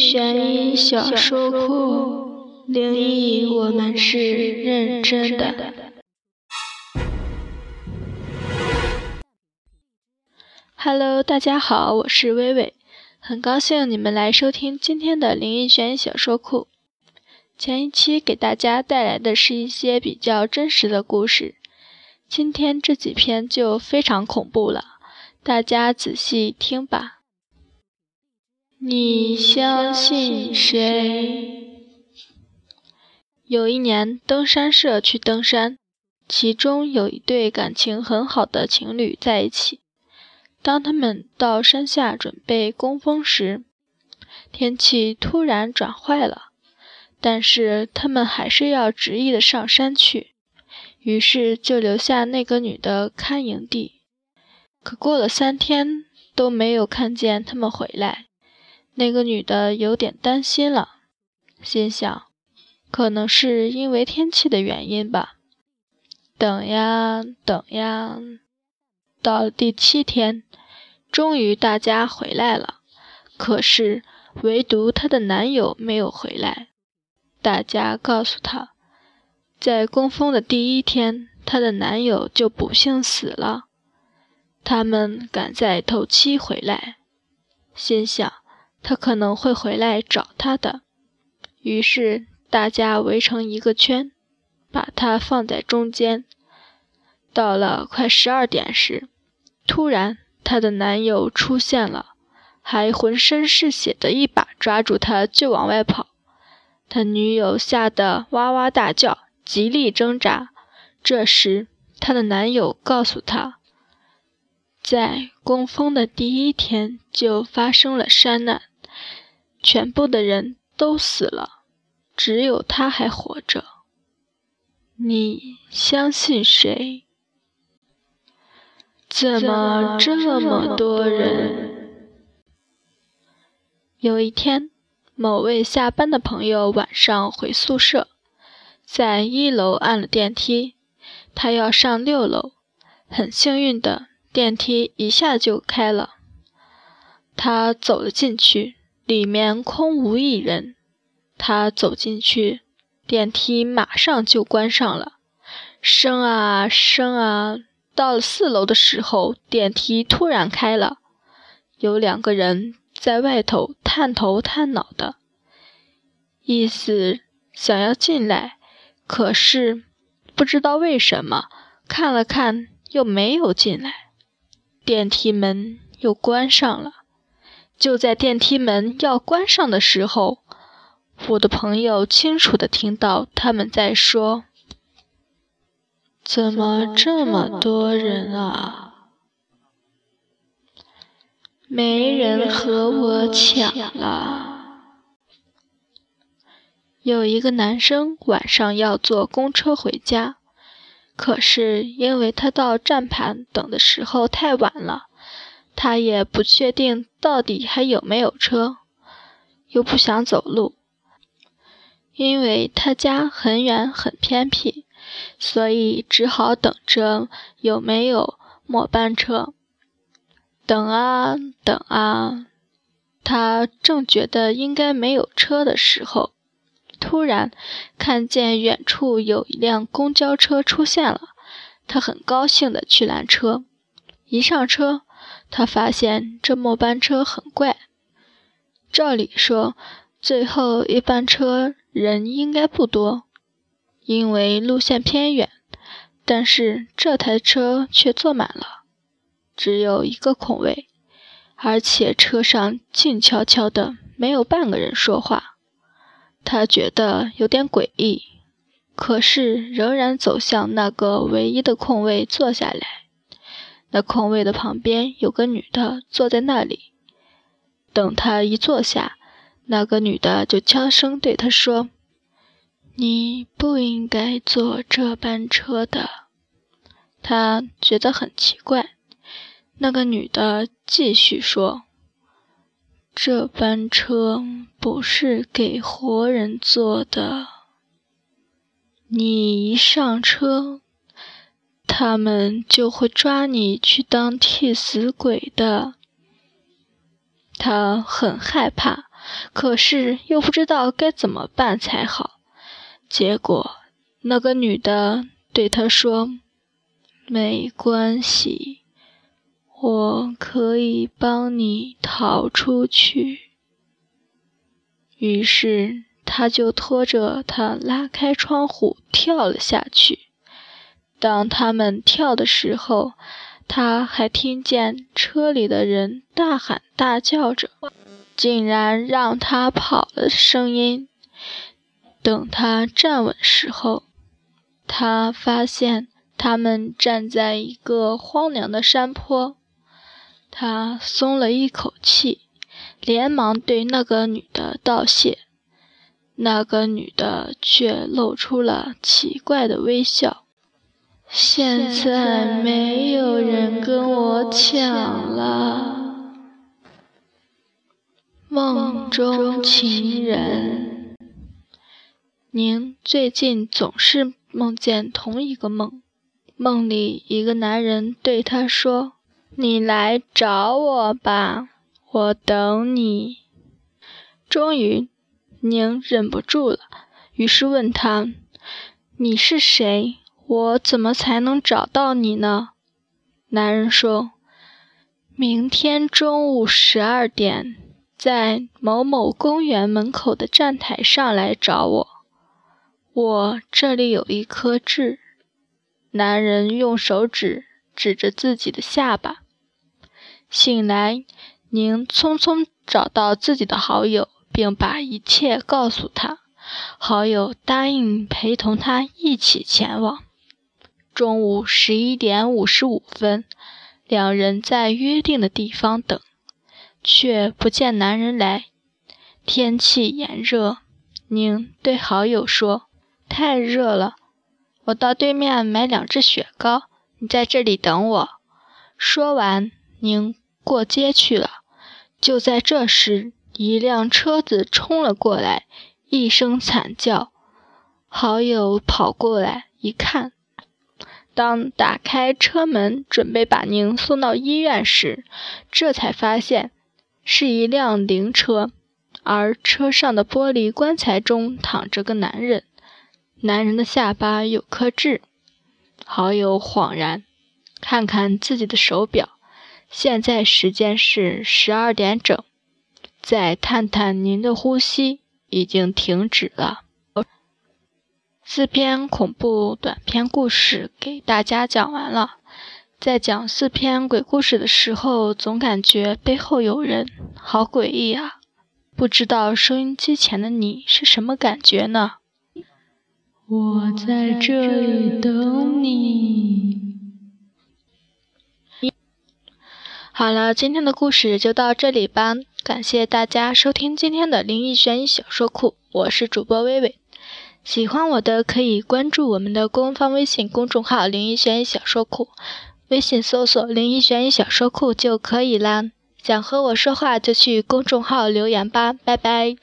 悬疑小说库，灵异我们是认真的。Hello，大家好，我是微微，很高兴你们来收听今天的灵异悬疑小说库。前一期给大家带来的是一些比较真实的故事，今天这几篇就非常恐怖了，大家仔细听吧。你相信谁？有一年，登山社去登山，其中有一对感情很好的情侣在一起。当他们到山下准备攻锋时，天气突然转坏了，但是他们还是要执意的上山去，于是就留下那个女的看营地。可过了三天，都没有看见他们回来。那个女的有点担心了，心想，可能是因为天气的原因吧。等呀等呀，到了第七天，终于大家回来了，可是唯独她的男友没有回来。大家告诉她，在攻锋的第一天，她的男友就不幸死了。他们赶在头七回来，心想。他可能会回来找他的，于是大家围成一个圈，把他放在中间。到了快十二点时，突然她的男友出现了，还浑身是血的一把抓住他就往外跑。他女友吓得哇哇大叫，极力挣扎。这时，她的男友告诉她，在攻锋的第一天就发生了山难。全部的人都死了，只有他还活着。你相信谁？怎么这么多人？有一天，某位下班的朋友晚上回宿舍，在一楼按了电梯，他要上六楼，很幸运的，电梯一下就开了，他走了进去。里面空无一人，他走进去，电梯马上就关上了。升啊升啊，到了四楼的时候，电梯突然开了，有两个人在外头探头探脑的，意思想要进来，可是不知道为什么看了看又没有进来，电梯门又关上了。就在电梯门要关上的时候，我的朋友清楚地听到他们在说：“怎么这么多人啊？没人和我抢了。”有一个男生晚上要坐公车回家，可是因为他到站盘等的时候太晚了。他也不确定到底还有没有车，又不想走路，因为他家很远很偏僻，所以只好等着有没有末班车。等啊等啊，他正觉得应该没有车的时候，突然看见远处有一辆公交车出现了，他很高兴的去拦车，一上车。他发现这末班车很怪，照理说最后一班车人应该不多，因为路线偏远。但是这台车却坐满了，只有一个空位，而且车上静悄悄的，没有半个人说话。他觉得有点诡异，可是仍然走向那个唯一的空位坐下来。那空位的旁边有个女的坐在那里，等他一坐下，那个女的就悄声对他说：“你不应该坐这班车的。”他觉得很奇怪。那个女的继续说：“这班车不是给活人坐的，你一上车。”他们就会抓你去当替死鬼的。他很害怕，可是又不知道该怎么办才好。结果那个女的对他说：“没关系，我可以帮你逃出去。”于是他就拖着他拉开窗户跳了下去。当他们跳的时候，他还听见车里的人大喊大叫着，竟然让他跑了声音。等他站稳时候，他发现他们站在一个荒凉的山坡。他松了一口气，连忙对那个女的道谢。那个女的却露出了奇怪的微笑。现在没有人跟我抢了。梦中情人，您最近总是梦见同一个梦。梦里一个男人对他说：“你来找我吧，我等你。”终于，宁忍不住了，于是问他：“你是谁？”我怎么才能找到你呢？男人说：“明天中午十二点，在某某公园门口的站台上来找我。我这里有一颗痣。”男人用手指指着自己的下巴。醒来，您匆匆找到自己的好友，并把一切告诉他。好友答应陪同他一起前往。中午十一点五十五分，两人在约定的地方等，却不见男人来。天气炎热，宁对好友说：“太热了，我到对面买两只雪糕，你在这里等我。”说完，宁过街去了。就在这时，一辆车子冲了过来，一声惨叫。好友跑过来一看。当打开车门，准备把您送到医院时，这才发现是一辆灵车，而车上的玻璃棺材中躺着个男人，男人的下巴有颗痣。好友恍然，看看自己的手表，现在时间是十二点整，再探探您的呼吸，已经停止了。四篇恐怖短篇故事给大家讲完了。在讲四篇鬼故事的时候，总感觉背后有人，好诡异啊！不知道收音机前的你是什么感觉呢？我在这里等你。好了，今天的故事就到这里吧。感谢大家收听今天的灵异悬疑小说库，我是主播微微。喜欢我的可以关注我们的官方微信公众号“灵异悬疑小说库”，微信搜索“灵异悬疑小说库”就可以啦。想和我说话就去公众号留言吧，拜拜。